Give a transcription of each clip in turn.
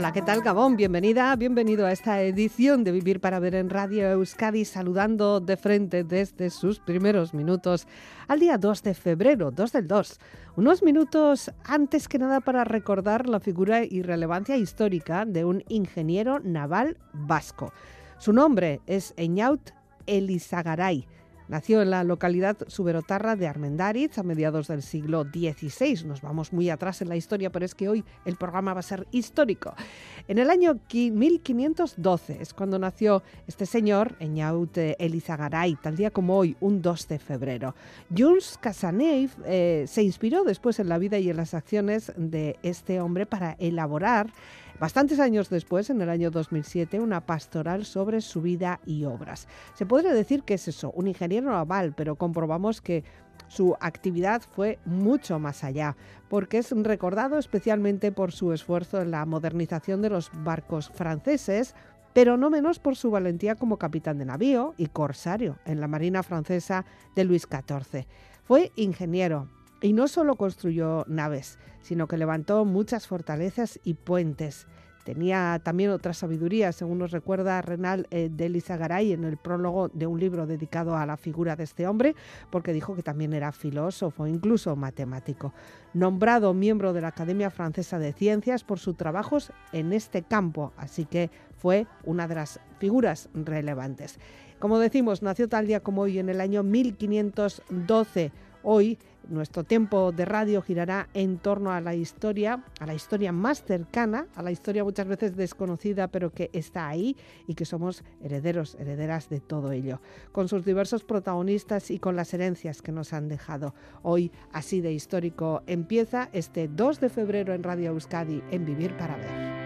Hola, ¿qué tal Gabón? Bienvenida, bienvenido a esta edición de Vivir para Ver en Radio Euskadi, saludando de frente desde sus primeros minutos al día 2 de febrero, 2 del 2. Unos minutos antes que nada para recordar la figura y relevancia histórica de un ingeniero naval vasco. Su nombre es Eñaut Elizagaray Nació en la localidad suberotarra de Armendáriz a mediados del siglo XVI. Nos vamos muy atrás en la historia, pero es que hoy el programa va a ser histórico. En el año 1512 es cuando nació este señor, Eñaute Elizagaray, tal día como hoy, un 2 de febrero. Jules Casanave eh, se inspiró después en la vida y en las acciones de este hombre para elaborar Bastantes años después, en el año 2007, una pastoral sobre su vida y obras. Se podría decir que es eso, un ingeniero naval, pero comprobamos que su actividad fue mucho más allá, porque es recordado especialmente por su esfuerzo en la modernización de los barcos franceses, pero no menos por su valentía como capitán de navío y corsario en la Marina francesa de Luis XIV. Fue ingeniero, y no solo construyó naves, sino que levantó muchas fortalezas y puentes. Tenía también otra sabiduría, según nos recuerda Renal eh, de Lizagaray en el prólogo de un libro dedicado a la figura de este hombre, porque dijo que también era filósofo, incluso matemático. Nombrado miembro de la Academia Francesa de Ciencias por sus trabajos en este campo, así que fue una de las figuras relevantes. Como decimos, nació tal día como hoy en el año 1512. Hoy nuestro tiempo de radio girará en torno a la historia, a la historia más cercana, a la historia muchas veces desconocida, pero que está ahí y que somos herederos, herederas de todo ello, con sus diversos protagonistas y con las herencias que nos han dejado. Hoy, así de histórico, empieza este 2 de febrero en Radio Euskadi en Vivir para Ver.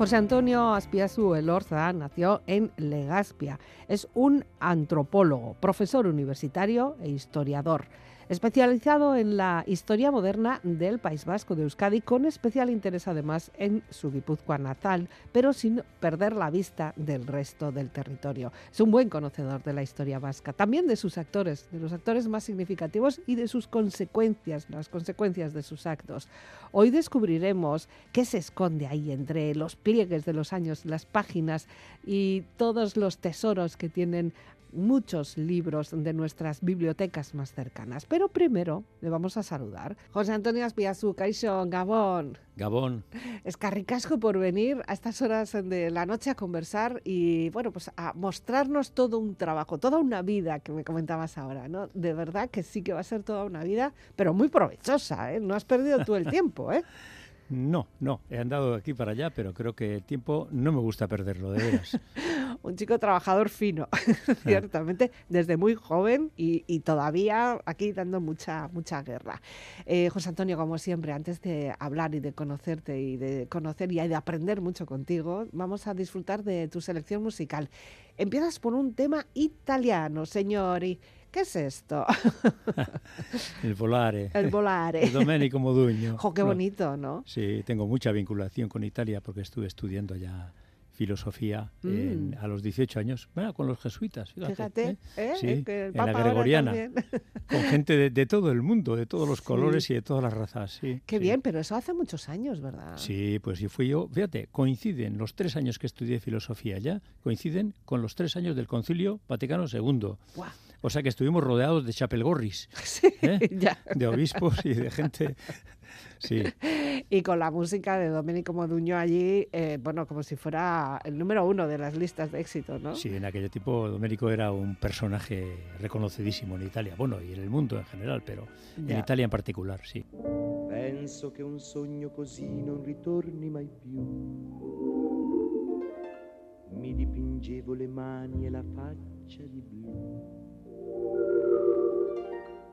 José Antonio Aspiazu Elorza nació en Legazpia. Es un antropólogo, profesor universitario e historiador especializado en la historia moderna del País Vasco de Euskadi, con especial interés además en su Guipúzcoa natal, pero sin perder la vista del resto del territorio. Es un buen conocedor de la historia vasca, también de sus actores, de los actores más significativos y de sus consecuencias, las consecuencias de sus actos. Hoy descubriremos qué se esconde ahí entre los pliegues de los años, las páginas y todos los tesoros que tienen muchos libros de nuestras bibliotecas más cercanas. Pero primero le vamos a saludar. José Antonio Aspiazú, Caixo, Gabón. Gabón. Es carricasco por venir a estas horas de la noche a conversar y, bueno, pues a mostrarnos todo un trabajo, toda una vida que me comentabas ahora, ¿no? De verdad que sí que va a ser toda una vida, pero muy provechosa, ¿eh? No has perdido tú el tiempo, ¿eh? No, no, he andado de aquí para allá, pero creo que el tiempo no me gusta perderlo, de veras. un chico trabajador fino, ciertamente, desde muy joven y, todavía aquí dando mucha, mucha guerra. Eh, José Antonio, como siempre, antes de hablar y de conocerte y de conocer y de aprender mucho contigo, vamos a disfrutar de tu selección musical. Empiezas por un tema italiano, señori. ¿Qué es esto? el volare. El volare. El Domenico Modugno. Jo, qué bonito, ¿no? Sí, tengo mucha vinculación con Italia porque estuve estudiando ya filosofía mm. a los 18 años, bueno, con los jesuitas, fíjate. ¿eh? Sí, en la gregoriana, con gente de, todo el mundo, de todos los colores y de todas las razas. Sí, Qué bien, pero eso hace muchos años, ¿verdad? Sí, pues sí fui yo, fíjate, coinciden los tres años que estudié filosofía ya, coinciden con los tres años del Concilio Vaticano II. O sea que estuvimos rodeados de chapelgorris, ¿eh? de obispos y de gente Sí. y con la música de Domenico Moduño allí, eh, bueno, como si fuera el número uno de las listas de éxito, ¿no? Sí, en aquel tiempo Domenico era un personaje reconocidísimo en Italia, bueno, y en el mundo en general, pero en Italia en particular, sí. Penso che un sogno così non ritorni mai più. Mi dipingevo le mani e la faccia di blu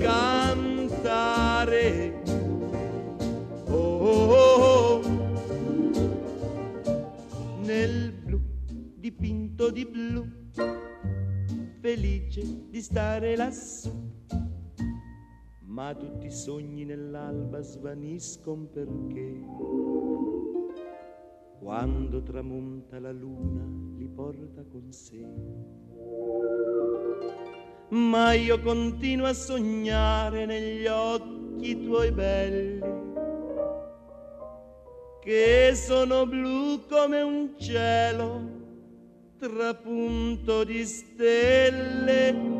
cantare. Oh, oh, oh, nel blu dipinto di blu, felice di stare lassù. Ma tutti i sogni nell'alba svaniscono perché quando tramonta la luna li porta con sé ma io continuo a sognare negli occhi tuoi belli, che sono blu come un cielo trapunto di stelle.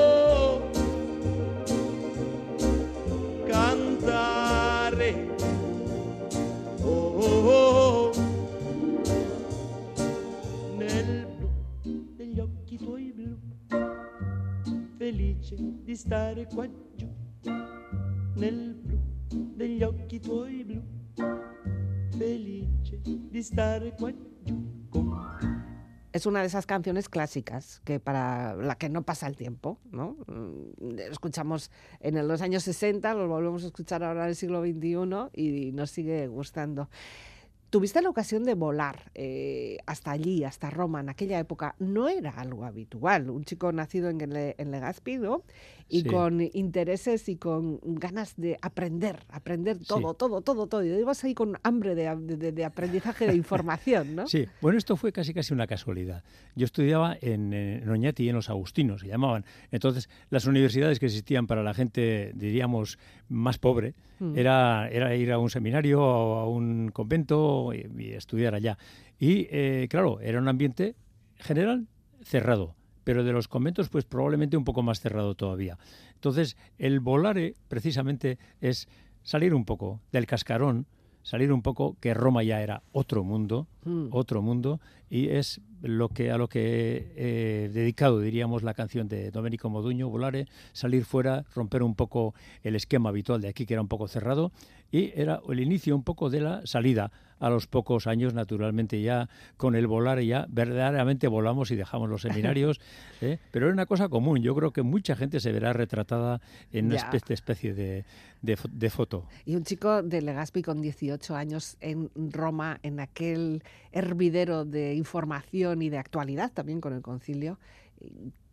felice di stare qua giù nel blu degli occhi tuoi blu, felice di stare qua giù con es una de esas canciones clásicas que para la que no pasa el tiempo, ¿no? Mm, Escuchamos en los años 60, lo volvemos a escuchar ahora en el siglo XXI y nos sigue gustando. Tuviste la ocasión de volar eh, hasta allí, hasta Roma, en aquella época. No era algo habitual. Un chico nacido en, Le-. Y Sí. con intereses y con ganas de aprender, aprender todo, todo, todo, todo. Y ibas ahí con hambre de, de- de aprendizaje de información, ¿no? Sí, bueno, esto fue casi casi una casualidad. Yo estudiaba en, en Oñati y en los Agustinos, se llamaban. Entonces, las universidades que existían para la gente, diríamos, más pobre, Mm. era, era ir a un seminario o a un convento y, y estudiar allá. Y, eh, claro, era un ambiente general cerrado, pero de los conventos, pues probablemente un poco más cerrado todavía. Entonces, el volare, precisamente, es salir un poco del cascarón, salir un poco, que Roma ya era otro mundo, Mm. otro mundo, y es lo que a lo que he dedicado, diríamos, la canción de Domenico Moduño, Volare, salir fuera, romper un poco el esquema habitual de aquí, que era un poco cerrado, y era el inicio un poco de la salida. A los pocos años, naturalmente, ya con el Volare ya verdaderamente volamos y dejamos los seminarios, ¿eh? pero era una cosa común. Yo creo que mucha gente se verá retratada en una especie, especie de, de foto. Y un chico de Legazpi con 18 años en Roma, en aquel hervidero de información y de actualidad también con el concilio,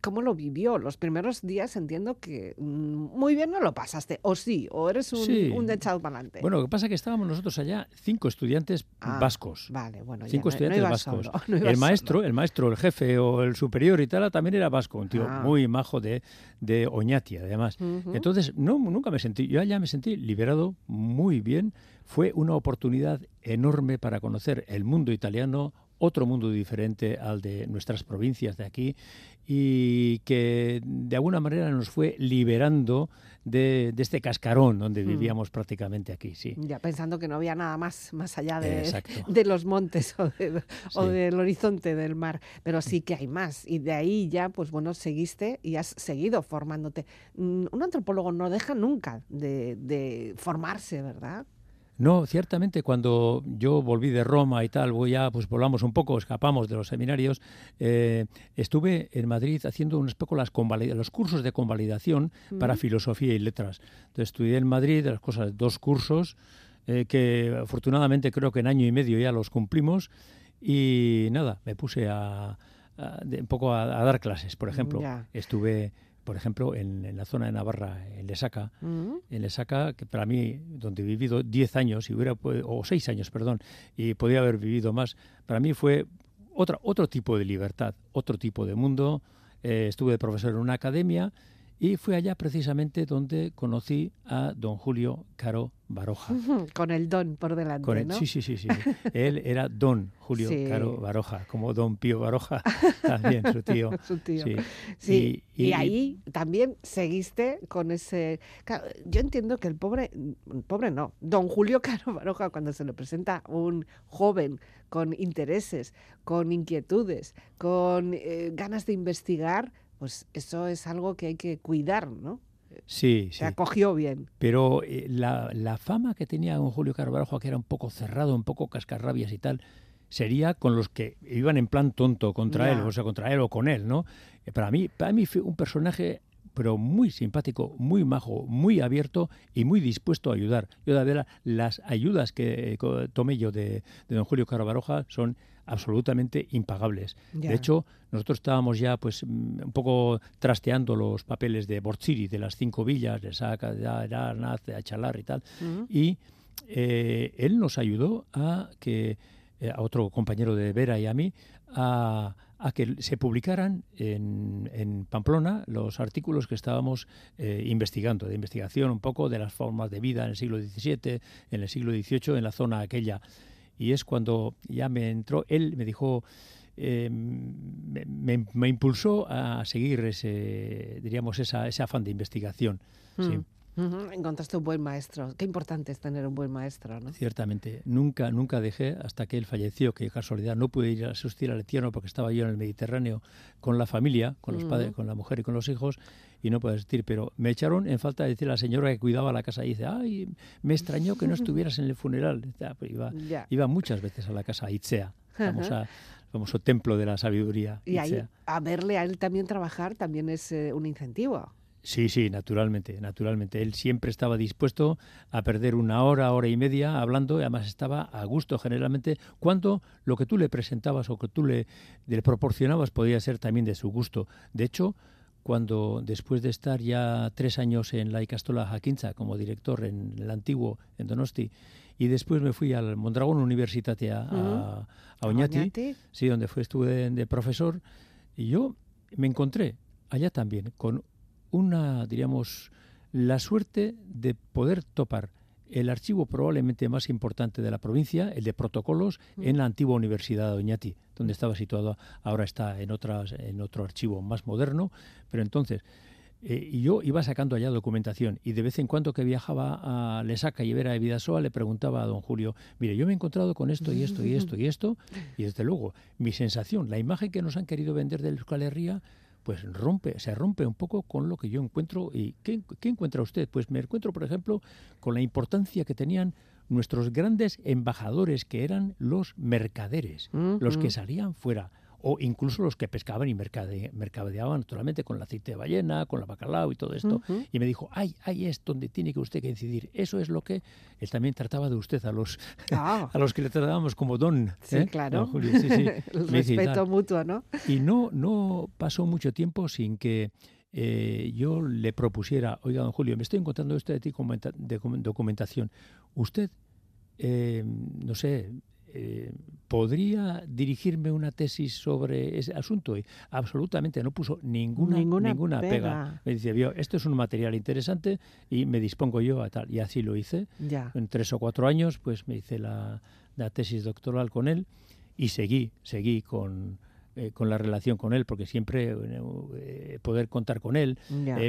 ¿Cómo lo vivió? Los primeros días entiendo que mm, muy bien no lo pasaste, o sí, o eres un, sí. un echado para adelante. Bueno, lo que pasa es que estábamos nosotros allá cinco estudiantes ah, vascos. Vale, bueno, cinco ya, estudiantes vascos. el maestro, el maestro, el jefe o el superior y tal, también era vasco, un tío ah. muy majo de, de Oñati, además. Entonces, no, nunca me sentí, yo allá me sentí liberado muy bien. Fue una oportunidad enorme para conocer el mundo italiano, otro mundo diferente al de nuestras provincias de aquí y que de alguna manera nos fue liberando de, este cascarón donde hmm. vivíamos prácticamente aquí, sí. Ya pensando que no había nada más más allá de, de los montes o, o, del horizonte del mar, pero sí que hay más y de ahí ya, pues bueno, seguiste y has seguido formándote. Mm, un antropólogo no deja nunca de formarse, ¿verdad? No, ciertamente cuando yo volví de Roma y tal, voy ya, pues volvamos un poco, escapamos de los seminarios, eh, estuve en Madrid haciendo unos poco las los cursos de convalidación para filosofía y letras. Entonces estudié en Madrid las cosas, dos cursos, eh, que afortunadamente creo que en año y medio ya los cumplimos, y nada, me puse a, un poco a, dar clases, por ejemplo. Estuve por ejemplo, en, la zona de Navarra, en Lesaca, mm. en Lesaca, que para mí, donde he vivido 10 años, y hubiera, o 6 años, perdón, y podía haber vivido más, para mí fue otra, otro tipo de libertad, otro tipo de mundo. Eh, estuve de profesor en una academia y fue allá precisamente donde conocí a don Julio Caro Baroja. Con el don por delante, ¿no? Sí, sí, sí, sí. Él era don Julio Caro Baroja, como don Pío Baroja, también su tío. su tío. Sí. Y, ahí también seguiste con ese... yo entiendo que el pobre, pobre no, don Julio Caro Baroja, cuando se le presenta un joven con intereses, con inquietudes, con eh, ganas de investigar, pues eso es algo que hay que cuidar, ¿no? Sí, Se acogió bien. Pero eh, la, la, fama que tenía don Julio Carvalho, que era un poco cerrado, un poco cascarrabias y tal, sería con los que iban en plan tonto contra él, o sea, contra él o con él, ¿no? Eh, para mí, para mí fue un personaje pero muy simpático, muy majo, muy abierto y muy dispuesto a ayudar. Yo de verdad, las ayudas que eh, tomé yo de, de don Julio Carvaroja son absolutamente impagables. De hecho, nosotros estábamos ya pues mm, un poco trasteando los papeles de Bortziri, de las cinco villas, de Saca, de Aranaz, de Achalar y tal, y eh, él nos ayudó a que, eh, a otro compañero de Vera y a mí, a a que se publicaran en, Pamplona los artículos que estábamos eh, investigando, de investigación un poco de las formas de vida en el siglo XVII, en el siglo XVIII, en la zona aquella. Y es cuando ya me entró, él me dijo, eh, me, impulsó a seguir ese, diríamos, esa, ese afán de investigación. Sí. Mm. Encontraste un buen maestro. Qué importante es tener un buen maestro, ¿no? Ciertamente. Nunca, nunca dejé hasta que él falleció, que casualidad no pude ir a asistir al Etiano porque estaba yo en el Mediterráneo con la familia, con los padres, con la mujer y con los hijos y no pude asistir. Pero me echaron en falta de decir a la señora que cuidaba la casa y dice, ay, me extrañó que no estuvieras en el funeral. Pues iba, iba muchas veces a la casa Itzea, famosa famoso templo de la sabiduría. Y ahí, a verle a él también trabajar también es eh, un incentivo. Sí, sí, naturalmente, naturalmente. Él siempre estaba dispuesto a perder una hora, hora y media hablando y además estaba a gusto generalmente cuando lo que tú le presentabas o que tú le, le proporcionabas podía ser también de su gusto. De hecho, cuando después de estar ya tres años en la Icastola Jaquinza como director en el antiguo, en Donosti, y después me fui al Mondragón Universitate a, Oñati, sí, donde fue, estuve de profesor, y yo me encontré allá también con una, diríamos, la suerte de poder topar el archivo probablemente más importante de la provincia, el de protocolos, mm. en la antigua Universidad de Oñati, donde estaba situado, ahora está en, otras, en otro archivo más moderno, pero entonces, eh, y yo iba sacando allá documentación y de vez en cuando que viajaba a Lesaca y Vera de Vidasoa le preguntaba a don Julio, mire, yo me he encontrado con esto y esto y esto y esto, y desde luego, mi sensación, la imagen que nos han querido vender de Euskal Herria, pues rompe, se rompe un poco con lo que yo encuentro. ¿Y qué, encuentra usted? Pues me encuentro, por ejemplo, con la importancia que tenían nuestros grandes embajadores, que eran los mercaderes, los que salían fuera. O incluso los que pescaban y mercadeaban naturalmente con el aceite de ballena, con la bacalao y todo esto. Y me dijo, ay, ahí es donde tiene que usted que incidir. Eso es lo que él también trataba de usted a los, ah. a los que le tratábamos como don. Sí, ¿eh? claro. el respeto mutuo, ¿no? Y no, no pasó mucho tiempo sin que eh, yo le propusiera, oiga, don Julio, me estoy encontrando esto de, ti de documentación. Usted, eh, no sé, eh, ¿podría dirigirme una tesis sobre ese asunto? Y absolutamente no puso ninguna, ninguna, pega. Me dice, vio, esto es un material interesante y me dispongo yo a tal. Y así lo hice. En tres o cuatro años, pues me hice la, tesis doctoral con él y seguí, seguí con, eh, con la relación con él, porque siempre eh, poder contar con él,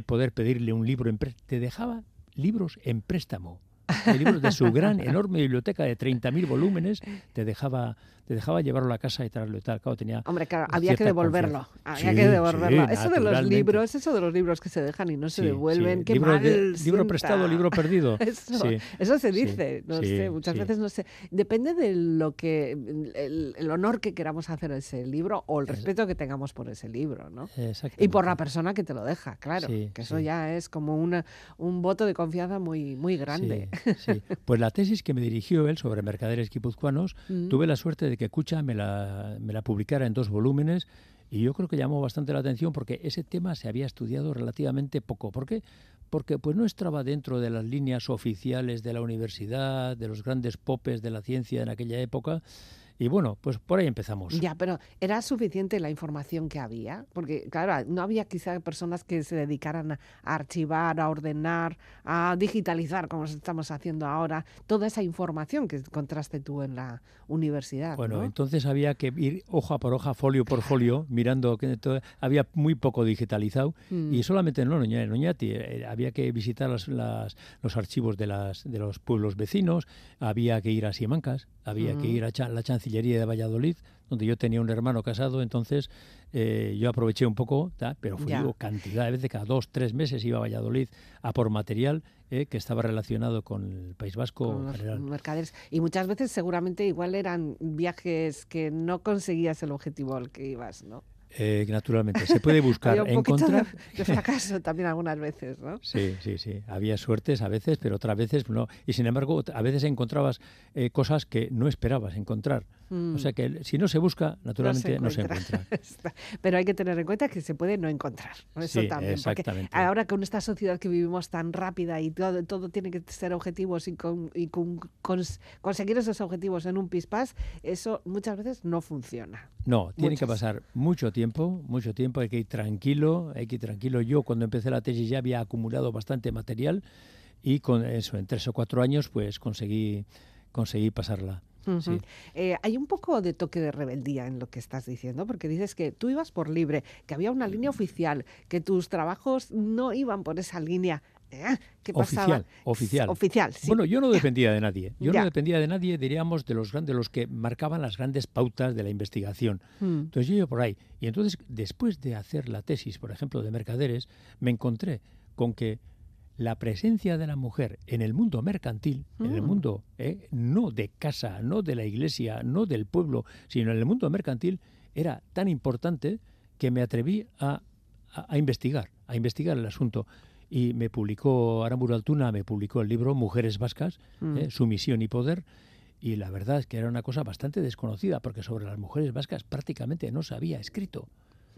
poder pedirle un libro, en te dejaba libros en préstamo libros de su gran, enorme biblioteca de 30.000 volúmenes, te dejaba te dejaba llevarlo a casa y traerlo y tal. Claro, tenía Hombre, claro, había que devolverlo. Había que devolverlo. eso de los libros, eso de los libros que se dejan y no se devuelven, qué libro, mal libro prestado, libro perdido. eso, eso se dice, no sé, muchas veces no sé. Depende de lo que, el, honor que queramos hacer a ese libro o el respeto que tengamos por ese libro, ¿no? Y por la persona que te lo deja, claro. que eso ya es como una, un voto de confianza muy, muy grande. Sí, Pues la tesis que me dirigió él sobre mercaderes guipuzcoanos, mm. tuve la suerte de que Cucha me la, me la publicara en dos volúmenes y yo creo que llamó bastante la atención porque ese tema se había estudiado relativamente poco. ¿Por qué? Porque pues no estaba dentro de las líneas oficiales de la universidad, de los grandes popes de la ciencia en aquella época y bueno, pues por ahí empezamos. Ya, pero ¿era suficiente la información que había? Porque, claro, no había quizá personas que se dedicaran a archivar, a ordenar, a digitalizar, como estamos haciendo ahora, toda esa información que encontraste tú en la universidad. Bueno, entonces había que ir hoja por hoja, folio por folio, mirando que todo, había muy poco digitalizado mm. y solamente en Oñati, eh, había que visitar las, los archivos de, las, de los pueblos vecinos, había que ir a Siemancas, había que mm. ir a la chancillería de Valladolid, donde yo tenía un hermano casado, entonces eh, yo aproveché un poco, pero fui cantidad de veces, cada dos, tres meses iba a Valladolid a por material eh, que estaba relacionado con el País Vasco. Con los mercaderes. Y muchas veces seguramente igual eran viajes que no conseguías el objetivo al que ibas, ¿no? Eh, naturalmente, se puede buscar, Había encontrar. De, fracaso también algunas veces, ¿no? Sí, sí, sí. Había suertes a veces, pero otras veces no. Y sin embargo, a veces encontrabas eh, cosas que no esperabas encontrar. O mm. sea que si no se busca, naturalmente no se, encuentra. Pero hay que tener en cuenta que se puede no encontrar. Eso también. Exactamente. ahora con esta sociedad que vivimos tan rápida y todo, todo tiene que ser objetivos y, con, y con, conseguir esos objetivos en un pispás, eso muchas veces no funciona. No, tiene que pasar mucho tiempo, mucho tiempo, hay que ir tranquilo, hay que ir tranquilo. Yo cuando empecé la tesis ya había acumulado bastante material y con eso, en tres o cuatro años, pues conseguí, conseguí pasarla. Eh, hay un poco de toque de rebeldía en lo que estás diciendo, porque dices que tú ibas por libre, que había una línea oficial, que tus trabajos no iban por esa línea. ¿Eh? ¿Qué pasaba? Oficial, oficial. Bueno, yo no dependía de nadie. Yo no dependía de nadie, diríamos, de los grandes, los que marcaban las grandes pautas de la investigación. Mm. Entonces yo iba por ahí. Y entonces, después de hacer la tesis, por ejemplo, de mercaderes, me encontré con que la presencia de la mujer en el mundo mercantil, en el mm. mundo eh, no de casa, no de la iglesia, no del pueblo, sino en el mundo mercantil, era tan importante que me atreví a, investigar, a investigar el asunto. Y me publicó, Aramburu Altuna me publicó el libro Mujeres Vascas, mm. eh, Su misión y poder, y la verdad es que era una cosa bastante desconocida, porque sobre las mujeres vascas prácticamente no se había escrito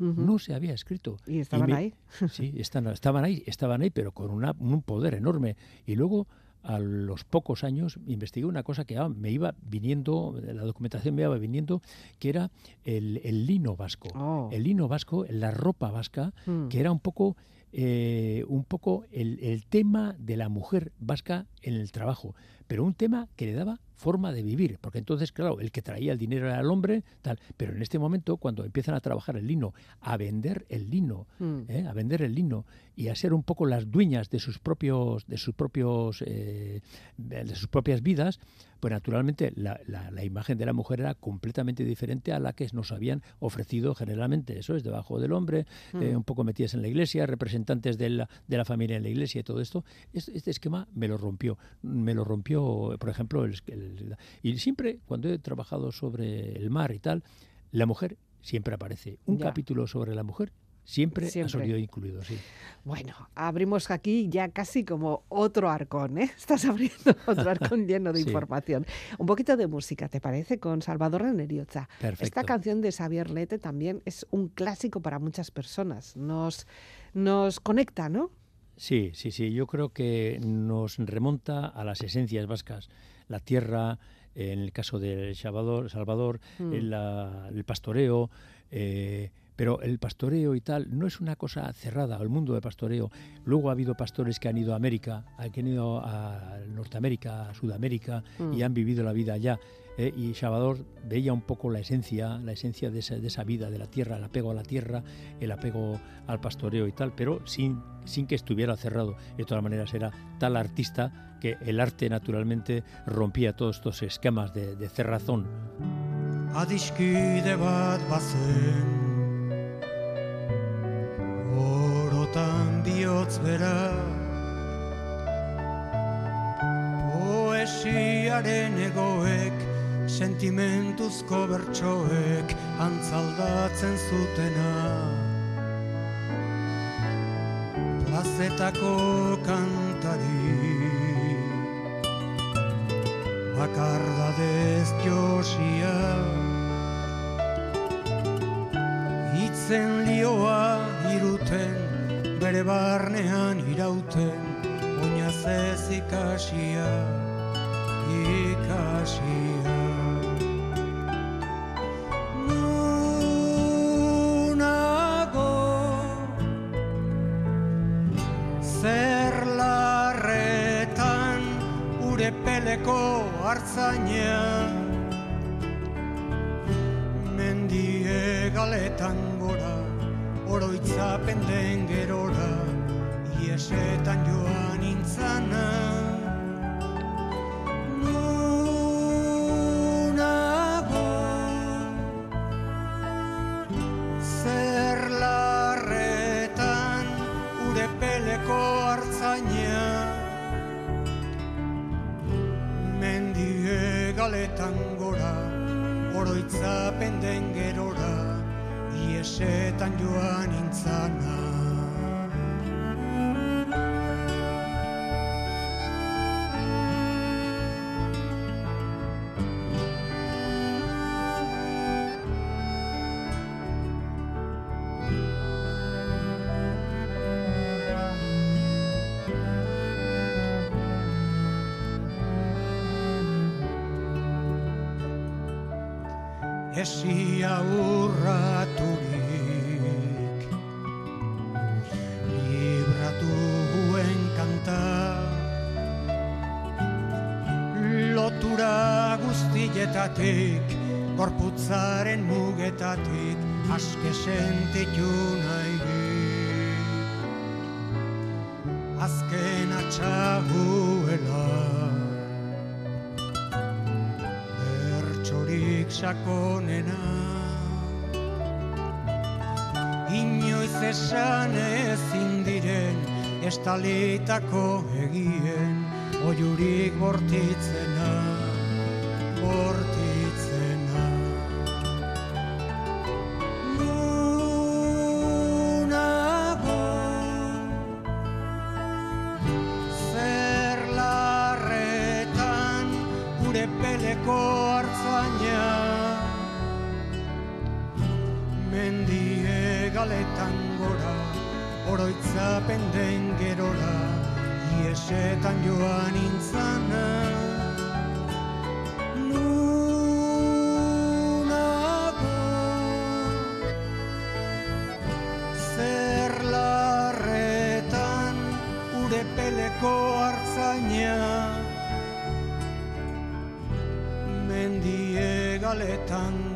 no se había escrito. ¿Y estaban ahí? Sí, estaban ahí, estaban ahí, pero con un poder enorme. Y luego, a los pocos años, investigué una cosa que me iba viniendo, la documentación me iba viniendo, que era el, lino vasco. Oh. El lino vasco, la ropa vasca, mm. que era un poco... Eh, un poco el, el tema de la mujer vasca en el trabajo, pero un tema que le daba forma de vivir, porque entonces, claro, el que traía el dinero era el hombre, tal, pero en este momento, cuando empiezan a trabajar el lino, a vender el lino, mm. ¿eh? a vender el lino y a ser un poco las dueñas de sus propios, de sus propios, eh, de sus propias vidas, pues naturalmente la, la, imagen de la mujer era completamente diferente a la que nos habían ofrecido generalmente. Eso es debajo del hombre, eh, mm. un poco metidas en la iglesia, representantes de la, de la familia en la iglesia y todo esto. Este, este esquema me lo rompió, me lo rompió, por ejemplo, el y siempre, cuando he trabajado sobre el mar y tal, la mujer siempre aparece. Un capítulo sobre la mujer Siempre, ha salido incluido, sí. Bueno, abrimos aquí ya casi como otro arcón, ¿eh? Estás abriendo otro arcón lleno de información. Un poquito de música, ¿te parece? Con Salvador Reneriotza. Perfecto. Esta canción de Xavier Lete también es un clásico para muchas personas. Nos, nos conecta, ¿no? Sí, sí, sí. Yo creo que nos remonta a las esencias vascas. La tierra, en el caso del Salvador, Salvador mm. el, pastoreo, eh, pero el pastoreo y tal no es una cosa cerrada al mundo de pastoreo. Luego ha habido pastores que han ido a América, han ido a Norteamérica, a Sudamérica y mm. han vivido la vida allá. Eh, y Salvador veía un poco la esencia, la esencia de esa, vida, de la tierra, el apego a la tierra, el apego al pastoreo y tal, pero sin, sin que estuviera cerrado. De todas maneras, era tal artista que el arte naturalmente rompía todos estos esquemas de, de cerrazón. Poesiaren egoek, sentimentuzko bertsoek antzaldatzen zutena. Plazetako kantari. Bakardadez josia. Itzen lioa iruten, bere barnean irauten, oinaz ez ikasia, ikasia. Hartzainean, mendie galetan gora, oroitzapen den gerora, iesetan joan intzana. Joan intzana. Esia urraturik Gorputzaren mugetatik Aske sentitu nahi Azken atxaguela. Sakonena. Inoiz esan ezin diren estalitako egien oiurik bortitzena. Bortitzena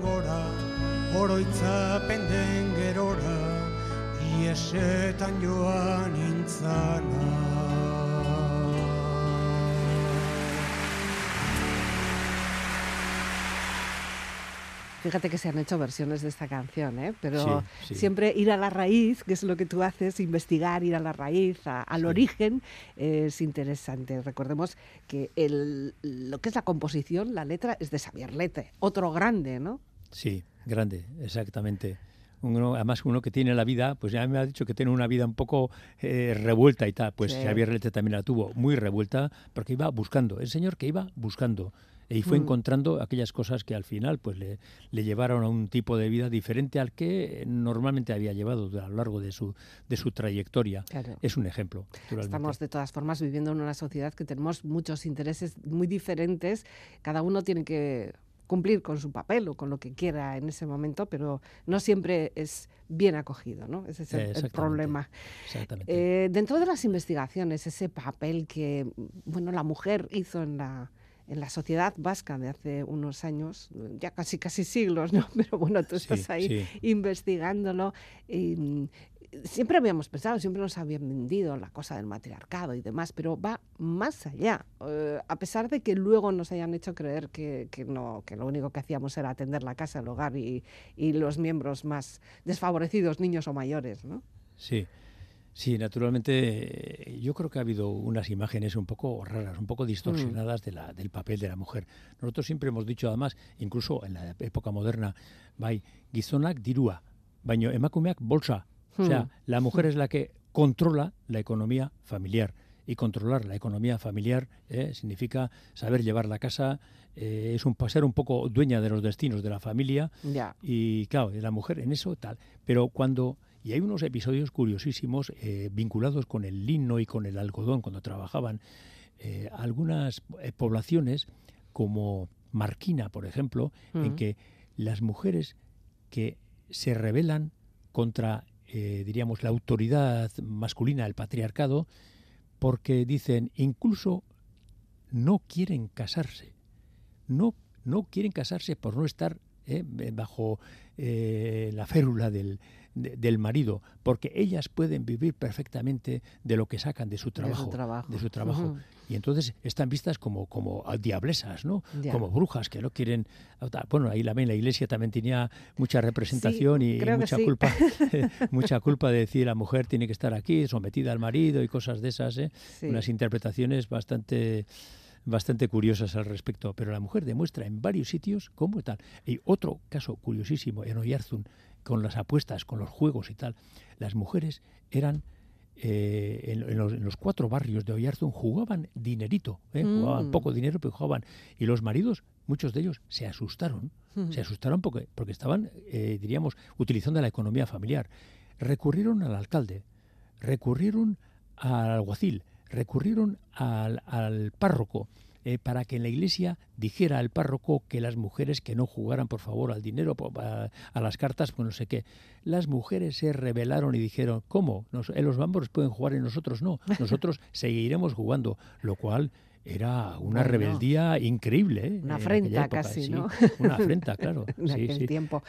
gora, oroitzapen den gerora, iesetan joan intzana. Fíjate que se han hecho versiones de esta canción, ¿eh? pero siempre ir a la raíz, que es lo que tú haces, investigar, ir a la raíz, al origen, es interesante. Recordemos que el, lo que es la composición, la letra, es de Xavier Lete, otro grande, ¿no? Sí, grande, exactamente. Uno, además uno que tiene la vida, pues ya me ha dicho que tiene una vida un poco eh, revuelta y tal, pues Xavier Lete también la tuvo muy revuelta porque iba buscando, el señor que iba buscando y fue mm. encontrando aquellas cosas que al final pues le, le, llevaron a un tipo de vida diferente al que normalmente había llevado a lo largo de su, de su trayectoria. Es un ejemplo. Estamos de todas formas viviendo en una sociedad que tenemos muchos intereses muy diferentes. Cada uno tiene que cumplir con su papel o con lo que quiera en ese momento, pero no siempre es bien acogido, ¿no? Ese es el, problema. Eh, dentro de las investigaciones, ese papel que bueno la mujer hizo en la en la sociedad vasca de hace unos años, ya casi casi siglos, ¿no? Pero bueno, tú estás ahí investigándolo. Y, siempre habíamos pensado, siempre nos habían vendido la cosa del matriarcado y demás, pero va más allá. Eh, a pesar de que luego nos hayan hecho creer que, no, que lo único que hacíamos era atender la casa, el hogar y, y los miembros más desfavorecidos, niños o mayores, ¿no? Sí. Sí, naturalmente yo creo que ha habido unas imágenes un poco raras, un poco distorsionadas de la, del papel de la mujer. Nosotros siempre hemos dicho además, incluso en la época moderna, bai, gizonak dirua, baino emakumeak bolsa. O sea, hmm. la mujer es la que controla la economía familiar. Y controlar la economía familiar eh, significa saber llevar la casa, eh, es un ser un poco dueña de los destinos de la familia. Y claro, la mujer en eso tal. Pero cuando y hay unos episodios curiosísimos eh, vinculados con el lino y con el algodón cuando trabajaban. Eh, algunas eh, poblaciones, como Marquina, por ejemplo, en que las mujeres que se rebelan contra, diríamos, la autoridad masculina, el patriarcado, porque dicen, incluso no quieren casarse, no, no quieren casarse por no estar bajo la férula del, del marido, porque ellas pueden vivir perfectamente de lo que sacan de su trabajo. De su trabajo. Y entonces están vistas como, como diablesas, ¿no? Como brujas que no quieren... Bueno, ahí la, la iglesia también tenía mucha representación y, mucha culpa mucha culpa de decir la mujer tiene que estar aquí, sometida al marido y cosas de esas, ¿eh? Unas interpretaciones bastante bastante curiosas al respecto, pero la mujer demuestra en varios sitios cómo tal. Y otro caso curiosísimo en Oyarzun, con las apuestas, con los juegos y tal, las mujeres eran eh, en, los, cuatro barrios de Oyarzun jugaban dinerito, ¿eh? jugaban mm. poco dinero, pero jugaban. Y los maridos, muchos de ellos, se asustaron, se asustaron porque, porque estaban, eh, diríamos, utilizando la economía familiar. Recurrieron al alcalde, recurrieron al alguacil, recurrieron al, al párroco, eh, para que en la iglesia dijera al párroco que las mujeres que no jugaran por favor al dinero, a, las cartas, pues no sé qué. Las mujeres se rebelaron y dijeron, ¿cómo? Nos, en los bambos pueden jugar y nosotros no. Nosotros seguiremos jugando, lo cual era una rebeldía increíble. ¿eh? Una afrenta casi, ¿no? una afrenta, claro. en aquel tiempo.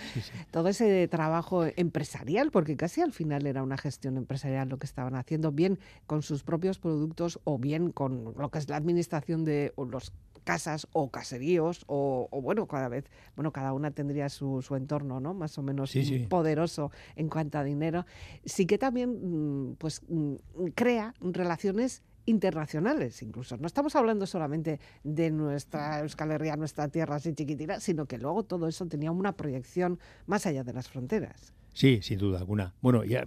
Todo ese trabajo empresarial, porque casi al final era una gestión empresarial lo que estaban haciendo, bien con sus propios productos o bien con lo que es la administración de los casas o caseríos o, bueno cada vez bueno cada una tendría su, su entorno no más o menos poderoso en cuanto a dinero sí que también mm, pues mm, crea relaciones internacionales incluso. No estamos hablando solamente de nuestra Euskal Herria, nuestra tierra así chiquitina, sino que luego todo eso tenía una proyección más allá de las fronteras. Sí, sin duda alguna. Bueno, ya,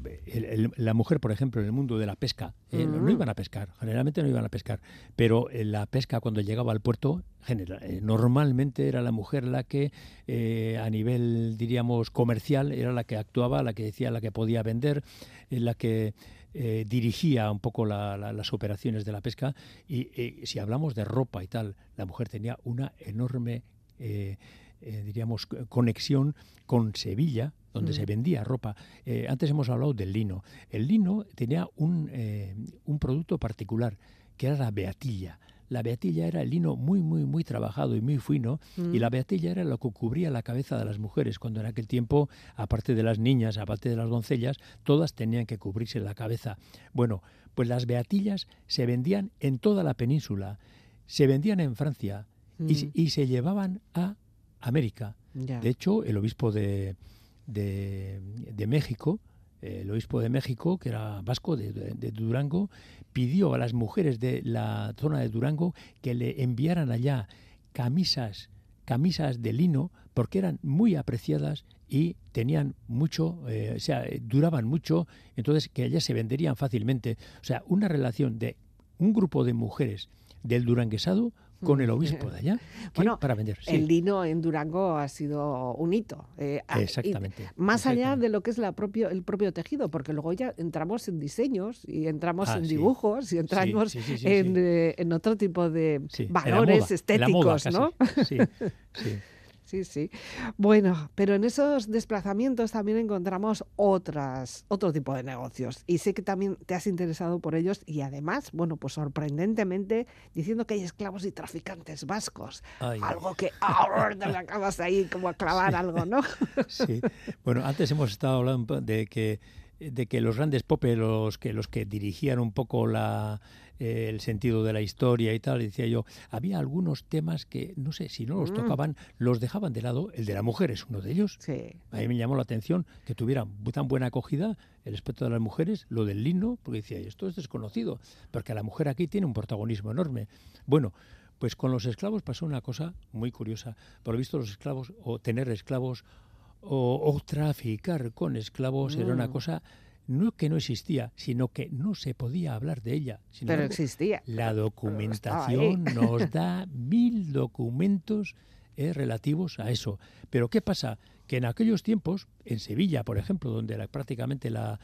la mujer, por ejemplo, en el mundo de la pesca, eh, no, mm. iban a pescar, generalmente no iban a pescar, pero en la pesca cuando llegaba al puerto, general, eh, normalmente era la mujer la que eh, a nivel, diríamos, comercial, era la que actuaba, la que decía, la que podía vender, la que eh, dirigía un poco las operaciones de la pesca y eh, si hablamos de ropa y tal, la mujer tenía una enorme, eh, diríamos, conexión con Sevilla, donde se mm. vendía ropa. antes hemos hablado del lino. El lino tenía un, un producto particular, que era la beatilla la beatilla era el lino muy, muy, muy trabajado y muy fino, y mm. la beatilla era lo que cubría la cabeza de las mujeres, cuando en aquel tiempo, aparte de las niñas, aparte de las doncellas, todas tenían que cubrirse la cabeza. Bueno, pues las beatillas se vendían en toda la península, se vendían en Francia y, mm. se llevaban a América. De hecho, el obispo de, de, de México, el obispo de México, que era vasco de, Durango, pidió a las mujeres de la zona de Durango que le enviaran allá camisas camisas de lino porque eran muy apreciadas y tenían mucho, eh, o sea, duraban mucho, entonces que ellas se venderían fácilmente. O sea, una relación de un grupo de mujeres del Duranguesado con el obispo de allá bueno, para vender. El lino en Durango ha sido un hito. Eh, exactamente. más allá de lo que es la propio, el propio tejido, porque luego ya entramos en diseños y entramos ah, en dibujos y entramos eh, en, otro tipo de valores estéticos, ¿no? Sí, sí. sí, sí. Bueno, pero en esos desplazamientos también encontramos otras, otro tipo de negocios. Y sé que también te has interesado por ellos y además, bueno, pues sorprendentemente diciendo que hay esclavos y traficantes vascos. Algo que ahora te acabas ahí como a clavar algo, ¿no? sí. Bueno, antes hemos estado hablando de que de que los grandes popes, los que los que dirigían un poco la el sentido de la historia y tal, decía yo, había algunos temas que, no sé, si no los mm. tocaban, los dejaban de lado. El de la mujer es uno de ellos. Sí. A mí me llamó la atención que tuvieran tan buena acogida el aspecto de las mujeres, lo del lino, porque decía, esto es desconocido, porque la mujer aquí tiene un protagonismo enorme. Bueno, pues con los esclavos pasó una cosa muy curiosa. Por lo visto, los esclavos, o tener esclavos, o, traficar con esclavos, era una mm. cosa no que no existía, sino que no se podía hablar de ella. Pero existía. La documentación nos da mil documentos eh, relativos a eso. Pero ¿qué pasa? Que en aquellos tiempos, en Sevilla, por ejemplo, donde prácticamente la,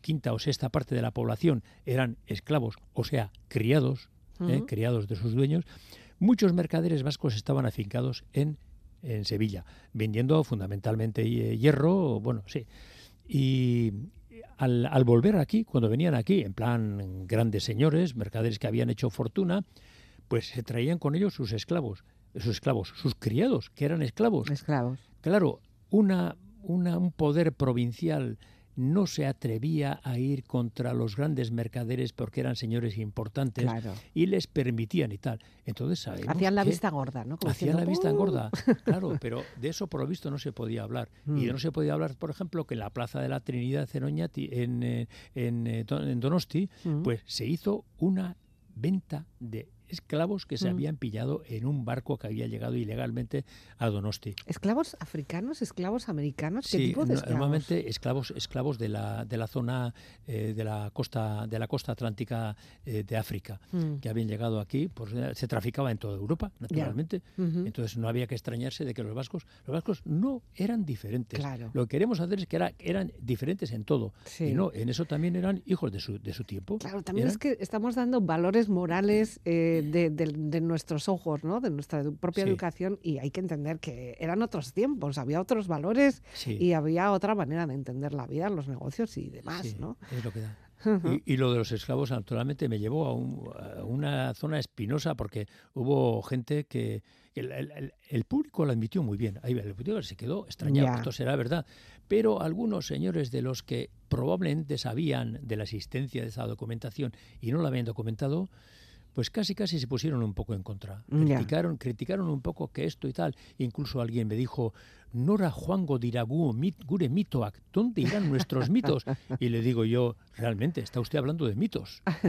quinta o sexta parte de la población eran esclavos, o sea, criados, eh, criados de sus dueños, muchos mercaderes vascos estaban afincados en, en Sevilla, vendiendo fundamentalmente eh, hierro, bueno, sí, y al, volver aquí, cuando venían aquí, en plan grandes señores, mercaderes que habían hecho fortuna, pues se traían con ellos sus esclavos, sus esclavos, sus criados, que eran esclavos. Esclavos. Claro, una, una, un poder provincial no se atrevía a ir contra los grandes mercaderes porque eran señores importantes y les permitían y tal. Entonces sabemos Hacían la vista gorda, ¿no? hacían la vista gorda, claro, pero de eso por lo visto no se podía hablar. Y mm. no se podía hablar, por ejemplo, que en la Plaza de la Trinidad en, Oñati, en, eh, eh, en, Donosti, mm. pues se hizo una venta de esclavos que se mm. habían pillado en un barco que había llegado ilegalmente a Donosti. ¿Esclavos africanos? ¿Esclavos americanos? ¿Qué tipo de esclavos? normalmente esclavos, esclavos de la, de la zona eh, de la costa de la costa atlántica eh, de África, mm. que habían llegado aquí, pues eh, se traficaba en toda Europa, naturalmente. Entonces no había que extrañarse de que los vascos, los vascos no eran diferentes. Lo que queremos hacer es que era, eran diferentes en todo. Y no, en eso también eran hijos de su, de su tiempo. Claro, también es que estamos dando valores morales de, nuestros ojos, ¿no? de nuestra propia educación y hay que entender que eran otros tiempos, había otros valores y había otra manera de entender la vida, los negocios y demás. ¿no? Es lo que da. Y, lo de los esclavos, naturalmente, me llevó a, una zona espinosa porque hubo gente que. El, público lo admitió muy bien. Ahí el público se quedó extrañado, esto será verdad. Pero algunos señores de los que probablemente sabían de la existencia de esa documentación y no la habían documentado, pues casi casi se pusieron un poco en contra. Criticaron, criticaron un poco que esto y tal. Incluso alguien me dijo, Nora Juango diragu gure mitoak, ¿dónde irán nuestros mitos? Y le digo yo, realmente, está usted hablando de mitos.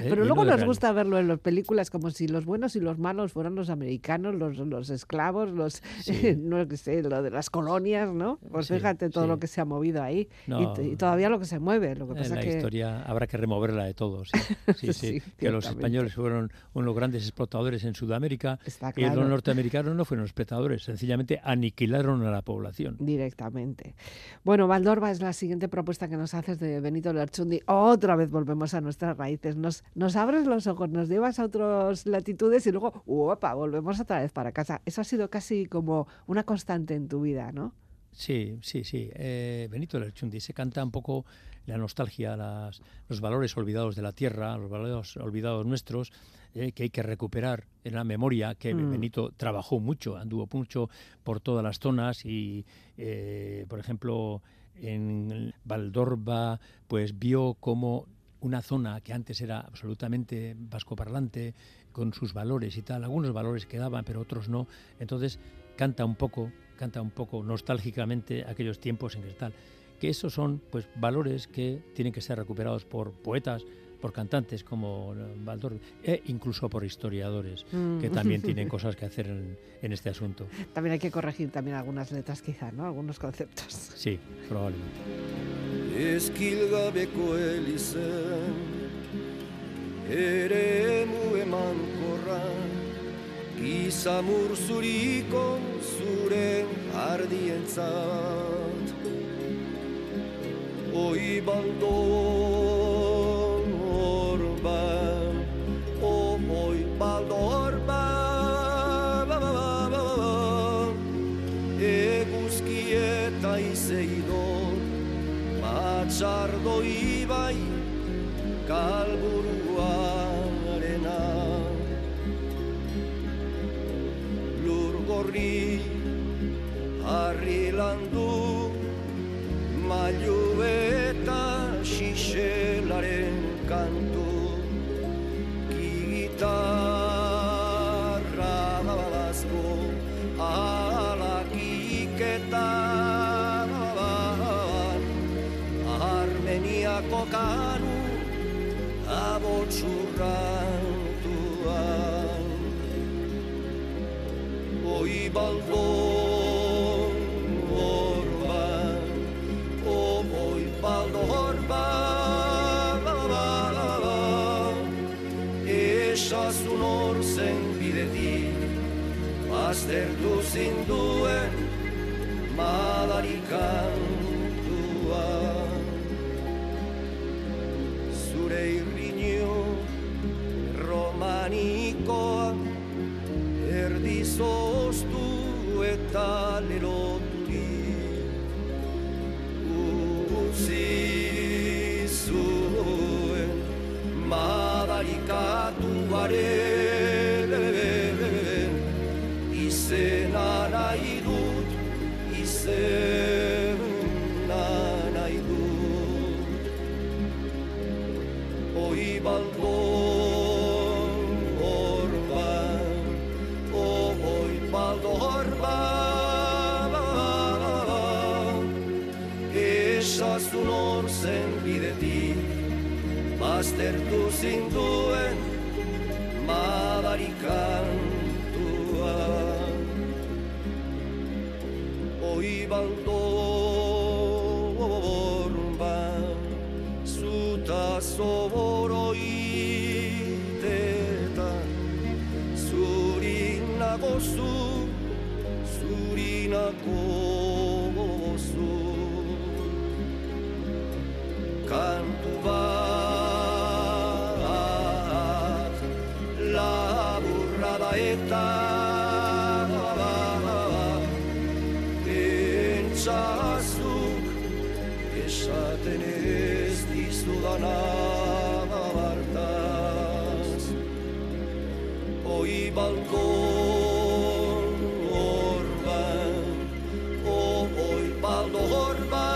¿Eh? Pero luego nos gusta verlo en las películas como si los buenos y los malos fueran los americanos, los, los esclavos, los, no sé, lo de las colonias, ¿no? Pues fíjate todo lo que se ha movido ahí y, todavía lo que se mueve. Lo que pasa la historia habrá que removerla de todo, sí, sí, que los españoles fueron unos grandes explotadores en Sudamérica y los norteamericanos no fueron explotadores, sencillamente aniquilaron a la población. Directamente. Bueno, Valdorba es la siguiente propuesta que nos haces de Benito Lerchundi. Otra vez volvemos a nuestras raíces. Nos, nos abres los ojos, nos llevas a otras latitudes y luego, ¡uopa! volvemos otra vez para casa. Eso ha sido casi como una constante en tu vida, ¿no? Sí, sí, sí. Eh, Benito Lerchundi se canta un poco la nostalgia, las, los valores olvidados de la tierra, los valores olvidados nuestros, eh, que hay que recuperar en la memoria, que mm. Benito trabajó mucho, anduvo mucho por todas las zonas y, eh, por ejemplo, en Valdorba, pues vio como una zona que antes era absolutamente vascoparlante, con sus valores y tal, algunos valores quedaban, pero otros no, entonces canta un poco, canta un poco nostálgicamente aquellos tiempos en que tal que esos son pues valores que tienen que ser recuperados por poetas por cantantes como Baldor e incluso por historiadores mm. que también tienen cosas que hacer en, este asunto. También hay que corregir también algunas letras quizá, ¿no? Algunos conceptos. Sí, probablemente. Izamur zuriko zure ardientzat Oi baldo orba O oi baldo orba ba, ba, ba, ba, ba. Eguzki eta izeido Matxardo ibai kalburua gorri harri landu mailu eta xixelaren kantu. Gitarra babazko alakik eta armeniako kanu abotsurran baldo horba o moy baldo horba e so sonor senti de ti coi balcón orba o oi baldo orba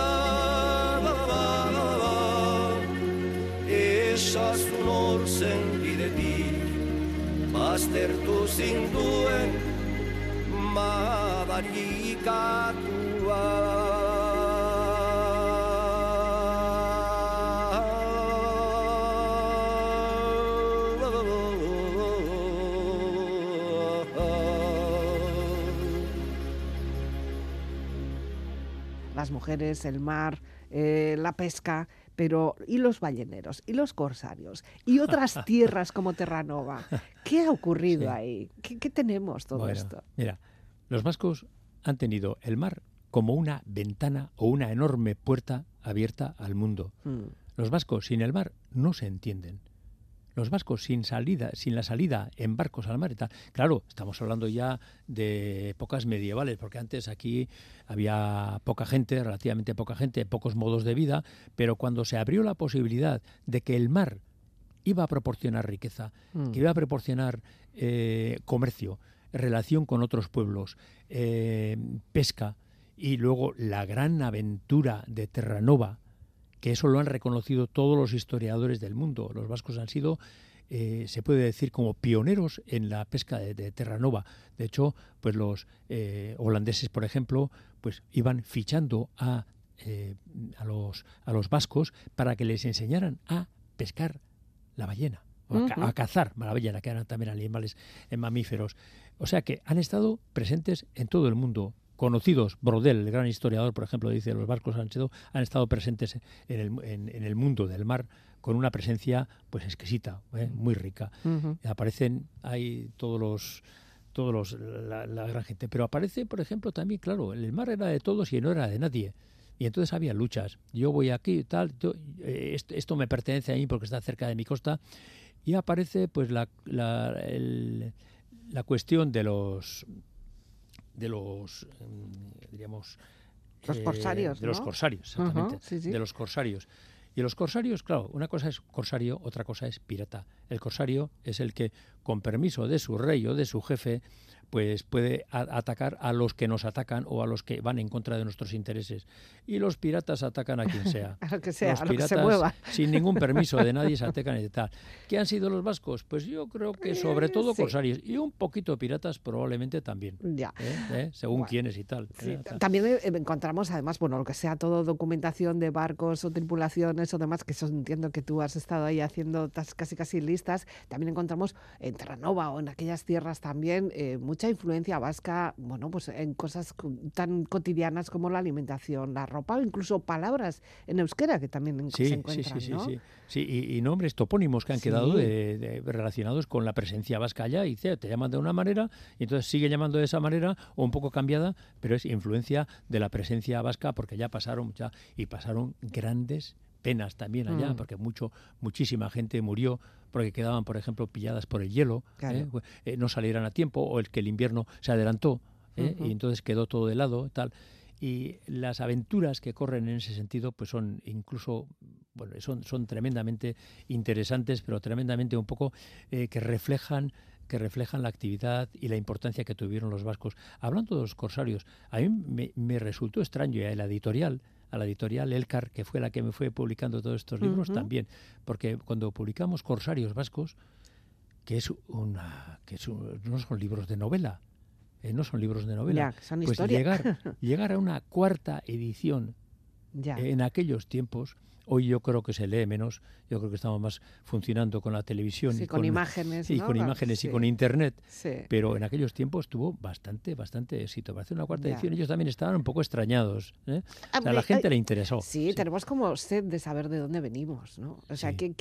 ba ba ba ba esa sunor sentide ti master tu sin duen ma mujeres, el mar, eh, la pesca, pero ¿y los balleneros? ¿Y los corsarios? ¿Y otras tierras como Terranova? ¿Qué ha ocurrido Sí. ahí? ¿Qué, qué tenemos todo Bueno, esto? Mira, los vascos han tenido el mar como una ventana o una enorme puerta abierta al mundo. Mm. Los vascos sin el mar no se entienden. Los vascos sin salida, sin la salida en barcos al mar y tal. Claro, estamos hablando ya de épocas medievales, porque antes aquí había poca gente, relativamente poca gente, pocos modos de vida, pero cuando se abrió la posibilidad de que el mar iba a proporcionar riqueza, Mm. que iba a proporcionar eh, comercio, relación con otros pueblos, eh, pesca y luego la gran aventura de Terranova, que eso lo han reconocido todos los historiadores del mundo. Los vascos han sido, eh, se puede decir, como pioneros en la pesca de, de Terranova. De hecho, pues los eh, holandeses, por ejemplo, pues iban fichando a, eh, a, los, a los vascos para que les enseñaran a pescar la ballena. a, cazar a la ballena, que eran también animales en mamíferos. O sea que han estado presentes en todo el mundo conocidos, Brodel, el gran historiador, por ejemplo, dice los barcos han, han estado presentes en el, en, el, mundo del mar con una presencia pues exquisita, ¿eh? muy rica. Aparecen ahí todos los todos los la, gran gente, pero aparece, por ejemplo, también, claro, el mar era de todos y no era de nadie. Y entonces había luchas. Yo voy aquí, tal, eh, esto, me pertenece a mí porque está cerca de mi costa. Y aparece pues la, la, la cuestión de los de los, mm, diríamos... Los eh, corsarios, De los corsarios, exactamente. De los corsarios. Y los corsarios, claro, una cosa es corsario, otra cosa es pirata. El corsario es el que, con permiso de su rey o de su jefe, pues puede atacar a los que nos atacan o a los que van en contra de nuestros intereses. Y los piratas atacan a quien sea. a lo que sea, los a piratas, que se mueva. sin ningún permiso de nadie, se atacan y tal. ¿Qué han sido los vascos? Pues yo creo que sobre eh, todo corsarios y un poquito piratas probablemente también. Ya. ¿Eh? ¿Eh? Según quiénes y tal. También encontramos además, bueno, lo que sea todo documentación de barcos o tripulaciones o demás, que eso entiendo que tú has estado ahí haciendo casi casi listas, también encontramos en Terranova o en aquellas tierras también mucha influencia vasca, bueno, pues en cosas tan cotidianas como la alimentación, la ropa o incluso palabras en euskera que también se encuentran, sí, sí, sí, sí, y, nombres topónimos que han quedado relacionados con la presencia vasca allá y te, llaman de una manera y entonces sigue llamando de esa manera o un poco cambiada, pero es influencia de la presencia vasca porque ya pasaron ya y pasaron grandes penas también allá, mm. porque mucho, muchísima gente murió porque quedaban, por ejemplo, pilladas por el hielo, ¿eh? Eh, no salieran a tiempo, o el que el invierno se adelantó, ¿eh? y entonces quedó todo de lado, tal. Y las aventuras que corren en ese sentido, pues son incluso, bueno, son, son tremendamente interesantes, pero tremendamente un poco que reflejan que reflejan la actividad y la importancia que tuvieron los vascos. Hablando de los corsarios, a mí me, me resultó extraño, y a la editorial, a la editorial Elcar, que fue la que me fue publicando todos estos libros también, porque cuando publicamos Corsarios Vascos, que es una que no son libros de novela, eh, no son libros de novela, pues llegar llegar a una cuarta edición en aquellos tiempos Hoy yo creo que se lee menos, yo creo que estamos más funcionando con la televisión y con, imágenes. Y con imágenes y con internet. Pero en aquellos tiempos tuvo bastante, bastante éxito. Para hacer una cuarta edición ellos también estaban un poco extrañados. ¿eh? a la gente le interesó. Sí, tenemos como sed de saber de dónde venimos. ¿no? O sea, que,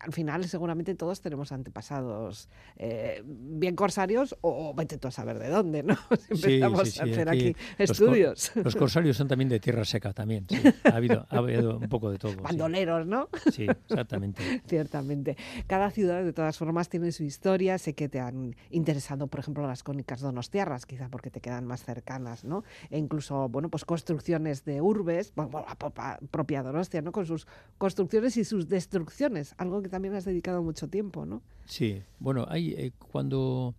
al final seguramente todos tenemos antepasados eh, bien corsarios o vete tú a saber de dónde, ¿no? Empezamos a hacer aquí, estudios. los corsarios son también de tierra seca también. Ha, habido, ha habido un poco de todo. Bandoleros, ¿no? Sí, exactamente. Ciertamente. Cada ciudad, de todas formas, tiene su historia. Sé que te han interesado, por ejemplo, las cónicas donostiarras, quizá porque te quedan más cercanas, ¿no? E incluso, bueno, pues construcciones de urbes, bueno, la propia Donostia, ¿no? Con sus construcciones y sus destrucciones, algo que también has dedicado mucho tiempo, ¿no? Sí, bueno, hay, eh, cuando...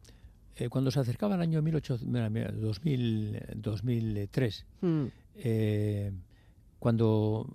Eh, cuando se acercaba el año 2000, 2003, mm. eh, cuando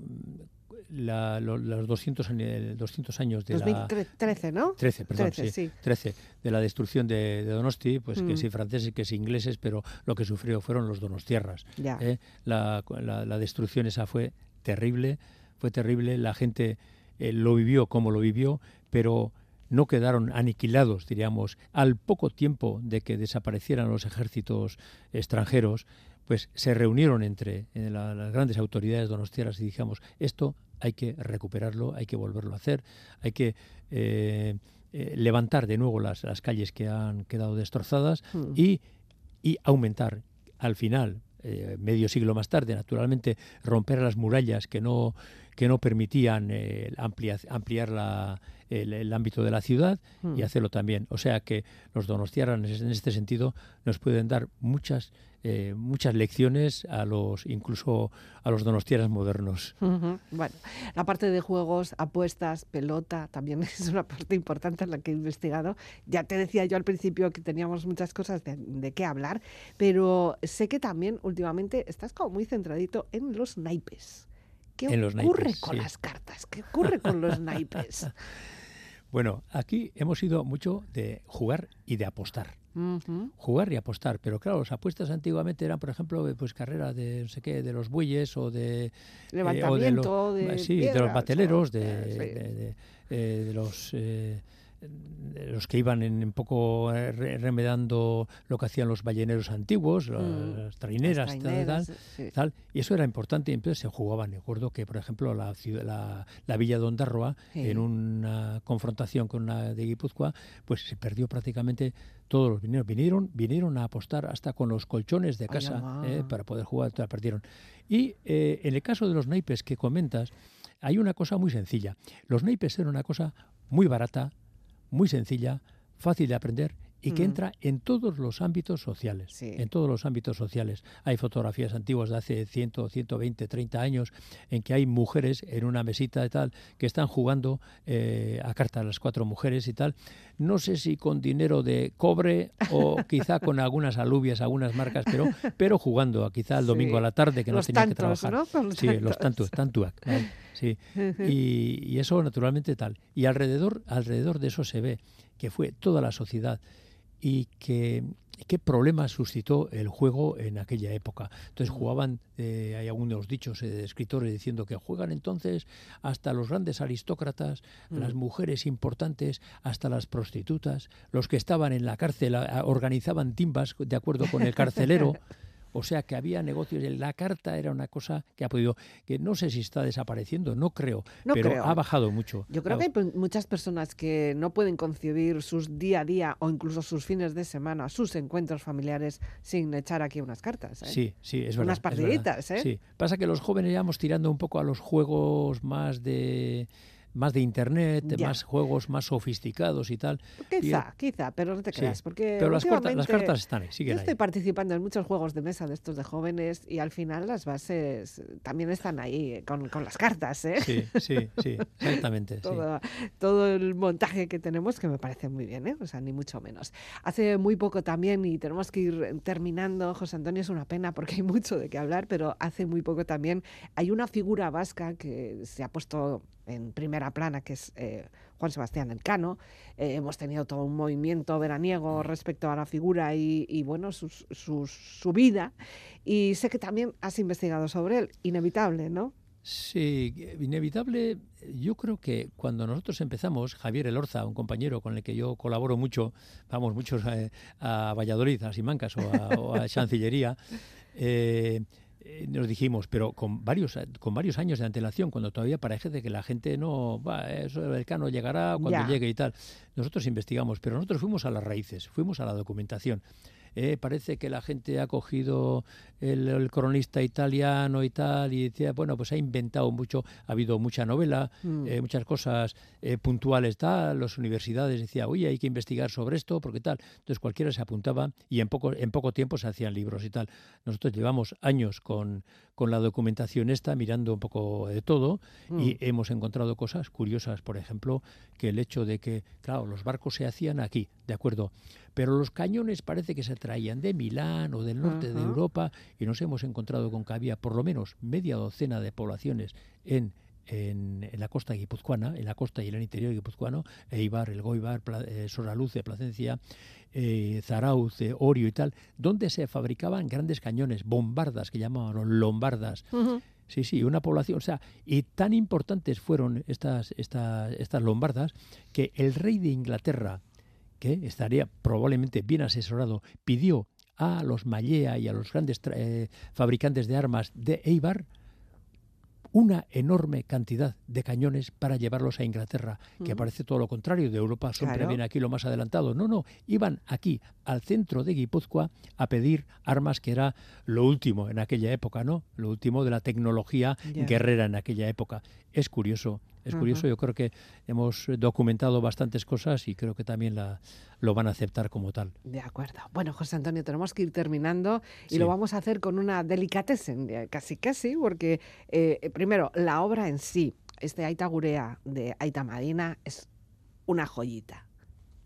los 200, 200 años de 2013, ¿no? 13, perdón, sí, 13, de la destrucción de, Donosti, pues que mm. sí franceses, que sí ingleses, pero lo que sufrió fueron los donostierras. ¿eh? La, la, destrucción esa fue terrible, fue terrible, la gente eh, lo vivió como lo vivió, pero no quedaron aniquilados, diríamos, al poco tiempo de que desaparecieran los ejércitos extranjeros, pues se reunieron entre las grandes autoridades donostiaras y dijimos, esto hay que recuperarlo, hay que volverlo a hacer, hay que eh, eh, levantar de nuevo las, las, calles que han quedado destrozadas mm. y, y, aumentar al final, eh, medio siglo más tarde, naturalmente, romper las murallas que no, que no permitían ampliar, ampliar la, el, ámbito de la ciudad y mm. hacerlo también. O sea que los donostiarras en este sentido nos pueden dar muchas eh, muchas lecciones a los incluso a los donostiaras modernos. Bueno, la parte de juegos, apuestas, pelota, también es una parte importante en la que he investigado. Ya te decía yo al principio que teníamos muchas cosas de, qué hablar, pero sé que también últimamente estás como muy centradito en los naipes. ¿Qué ocurre con las cartas? ¿Qué ocurre con los naipes? Bueno, aquí hemos ido mucho de jugar y de apostar. Jugar y apostar, pero claro, las apuestas antiguamente eran, por ejemplo, pues carreras de no sé qué, de los bueyes o de levantamiento, de, los, sí, de los bateleros, de, de, los los que iban en un poco eh, remedando lo que hacían los balleneros antiguos, mm. las traineras, tal, y eso era importante y entonces se jugaban. Recuerdo que, por ejemplo, la, la, la villa de Ondarroa, en una confrontación con una de Guipúzcoa, pues se perdió prácticamente todos los vinieron, vinieron, vinieron a apostar hasta con los colchones de casa eh, para poder jugar, la perdieron. Y eh, en el caso de los naipes que comentas, hay una cosa muy sencilla. Los naipes eran una cosa muy barata, muy sencilla, fácil de aprender y que mm. entra en todos los ámbitos sociales. En todos los ámbitos sociales. Hay fotografías antiguas de hace 100, 120, 30 años en que hay mujeres en una mesita de tal que están jugando eh, a cartas las cuatro mujeres y tal. No sé si con dinero de cobre o quizá con algunas alubias, algunas marcas, pero, pero jugando, quizá el domingo a la tarde que no tenían que trabajar. sí, los tantos, tantuac. Sí. Y, y, eso naturalmente tal. Y alrededor, alrededor de eso se ve que fue toda la sociedad y que qué problemas suscitó el juego en aquella época. Entonces jugaban, eh, hay algunos dichos de escritores diciendo que juegan entonces hasta los grandes aristócratas, las mujeres importantes, hasta las prostitutas, los que estaban en la cárcel organizaban timbas de acuerdo con el carcelero. O sea que había negocios. La carta era una cosa que ha podido, que no sé si está desapareciendo, no creo, pero ha bajado mucho. Yo creo que hay muchas personas que no pueden concebir sus día a día o incluso sus fines de semana, sus encuentros familiares sin echar aquí unas cartas. ¿eh? Sí, sí, es verdad. Unas partiditas, ¿eh? Sí. Pasa que los jóvenes ya vamos tirando un poco a los juegos más de más de internet, más juegos más sofisticados y tal. Quizá, quizá, pero no te creas, porque pero las, cartas, están ahí, siguen Yo estoy participando en muchos juegos de mesa de estos de jóvenes y al final las bases también están ahí con, con las cartas, ¿eh? Sí, sí, sí, exactamente. todo, todo, el montaje que tenemos que me parece muy bien, ¿eh? O sea, ni mucho menos. Hace muy poco también, y tenemos que ir terminando, José Antonio, es una pena porque hay mucho de qué hablar, pero hace muy poco también hay una figura vasca que se ha puesto en primera plana, que es eh, Juan Sebastián Elcano. Eh, hemos tenido todo un movimiento veraniego respecto a la figura y, bueno, su vida. Y sé que también has investigado sobre él. Inevitable, ¿no? Sí, inevitable. Yo creo que cuando nosotros empezamos, Javier Elorza, un compañero con el que yo colaboro mucho, vamos muchos eh, a, Valladolid, a Simancas o a, Chancillería, eh, nos dijimos, pero con varios, con varios años de antelación, cuando todavía parece que la gente no, va, eso el cano llegará cuando llegue y tal. Nosotros investigamos, pero nosotros fuimos a las raíces, fuimos a la documentación. Eh, parece que la gente ha cogido el, cronista italiano y tal, y decía, bueno, pues ha inventado mucho, ha habido mucha novela, mm. eh, muchas cosas eh, puntuales, tal, las universidades decían, oye, hay que investigar sobre esto, porque tal. Entonces cualquiera se apuntaba y en poco, en poco tiempo se hacían libros y tal. Nosotros llevamos años con, con la documentación esta, mirando un poco de todo, y mm. hemos encontrado cosas curiosas, por ejemplo, que el hecho de que, claro, los barcos se hacían aquí, de acuerdo, pero los cañones parece que se traían de Milán o del norte de Europa y nos hemos encontrado con que había por lo menos media docena de poblaciones en en, la costa guipuzcoana, en la costa y en el interior guipuzcoano, Eibar, El Goibar, eh, Soraluce, Placencia, eh, Zarauz, Orio y tal, donde se fabricaban grandes cañones, bombardas que llamaban lombardas. Sí, sí, una población, o sea, y tan importantes fueron estas, estas, estas lombardas que el rey de Inglaterra, que estaría probablemente bien asesorado, pidió a los Mallea y a los grandes eh, fabricantes de armas de Eibar una enorme cantidad de cañones para llevarlos a Inglaterra, que parece todo lo contrario, de Europa siempre viene aquí lo más adelantado. No, no, iban aquí al centro de Guipúzcoa a pedir armas que era lo último en aquella época, ¿no? Lo último de la tecnología guerrera en aquella época. Es curioso, es curioso, yo creo que hemos documentado bastantes cosas y creo que también la, lo van a aceptar como tal. De acuerdo. Bueno, José Antonio, tenemos que ir terminando y lo vamos a hacer con una delicatessen, casi casi, porque eh, primero, la obra en sí, este Aita Gurea de Aita Marina, es una joyita.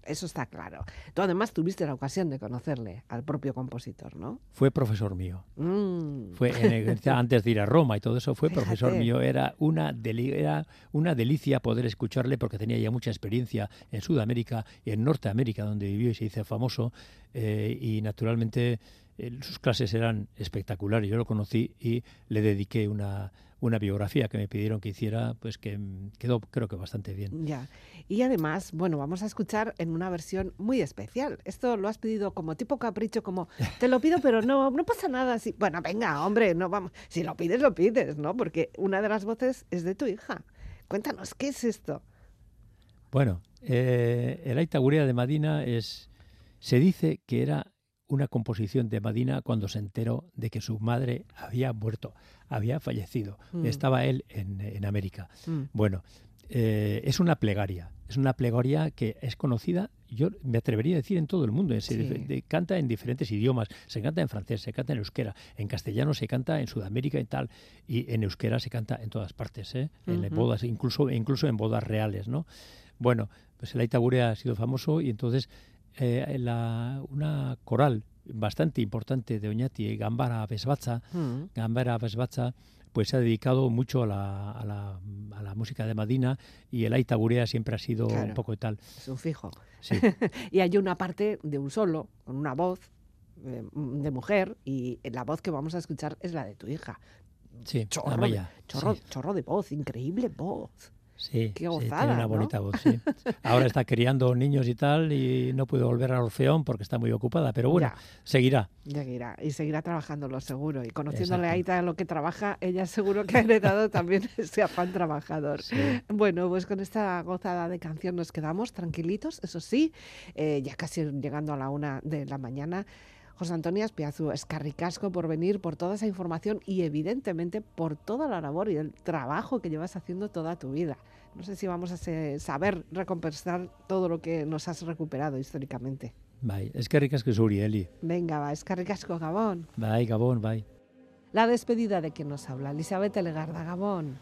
Eso está claro. Tú además tuviste la ocasión de conocerle al propio compositor, ¿no? Fue profesor mío. Mm. Fue antes de ir a Roma y todo eso, fue profesor mío. Era una, era una delicia poder escucharle porque tenía ya mucha experiencia en Sudamérica y en Norteamérica, donde vivió y se hizo famoso. Eh, y naturalmente eh, sus clases eran espectaculares. Yo lo conocí y le dediqué una una biografía que me pidieron que hiciera, pues que quedó creo que bastante bien. Ya. Y además, bueno, vamos a escuchar en una versión muy especial. Esto lo has pedido como tipo capricho, como te lo pido, pero no, no pasa nada. Si, bueno, venga, hombre, no vamos. Si lo pides, lo pides, ¿no? Porque una de las voces es de tu hija. Cuéntanos, ¿qué es esto? Bueno, eh, el Aita de Madina es. Se dice que era una composición de Madina cuando se enteró de que su madre había muerto, había fallecido. Mm. Estaba él en, América. Mm. Bueno, eh, es una plegaria, es una plegaria que es conocida, yo me atrevería a decir en todo el mundo, se canta en diferentes idiomas, se canta en francés, se canta en euskera, en castellano se canta en Sudamérica y tal, y en euskera se canta en todas partes, ¿eh? en bodas, incluso, incluso en bodas reales, ¿no? Bueno, pues el Aita ha sido famoso y entonces eh, la, una coral bastante importante de Oñati, Gambara Besbatza, mm. Gambara Besbatza, pues se ha dedicado mucho a la, a la, a la música de Madina y el Aita Gurea siempre ha sido un poco tal. Es un fijo. y hay una parte de un solo, con una voz eh, de, mujer, y la voz que vamos a escuchar es la de tu hija. Sí, chorro, chorro, chorro de voz, increíble voz. Sí, tiene una bonita voz. Sí. Ahora está criando niños y tal y no puede volver al Orfeón porque está muy ocupada, pero bueno, seguirá. Seguirá y seguirá trabajándolo seguro. Y conociéndole a Aita lo que trabaja, ella seguro que ha heredado también ese afán trabajador. Bueno, pues con esta gozada de canción nos quedamos tranquilitos, eso sí, eh, ya casi llegando a la una de la mañana. José Antonio Espiazu, escarricasco por venir, por toda esa información y evidentemente por toda la labor y el trabajo que llevas haciendo toda tu vida. No sé si vamos a saber recompensar todo lo que nos has recuperado históricamente. Bai, eskerrikasco zuri, Eli. Venga, va, escarricasco, Gabón. Bai, Gabón, bai. La despedida de quien nos habla, Elizabeth Legarda, Gabón.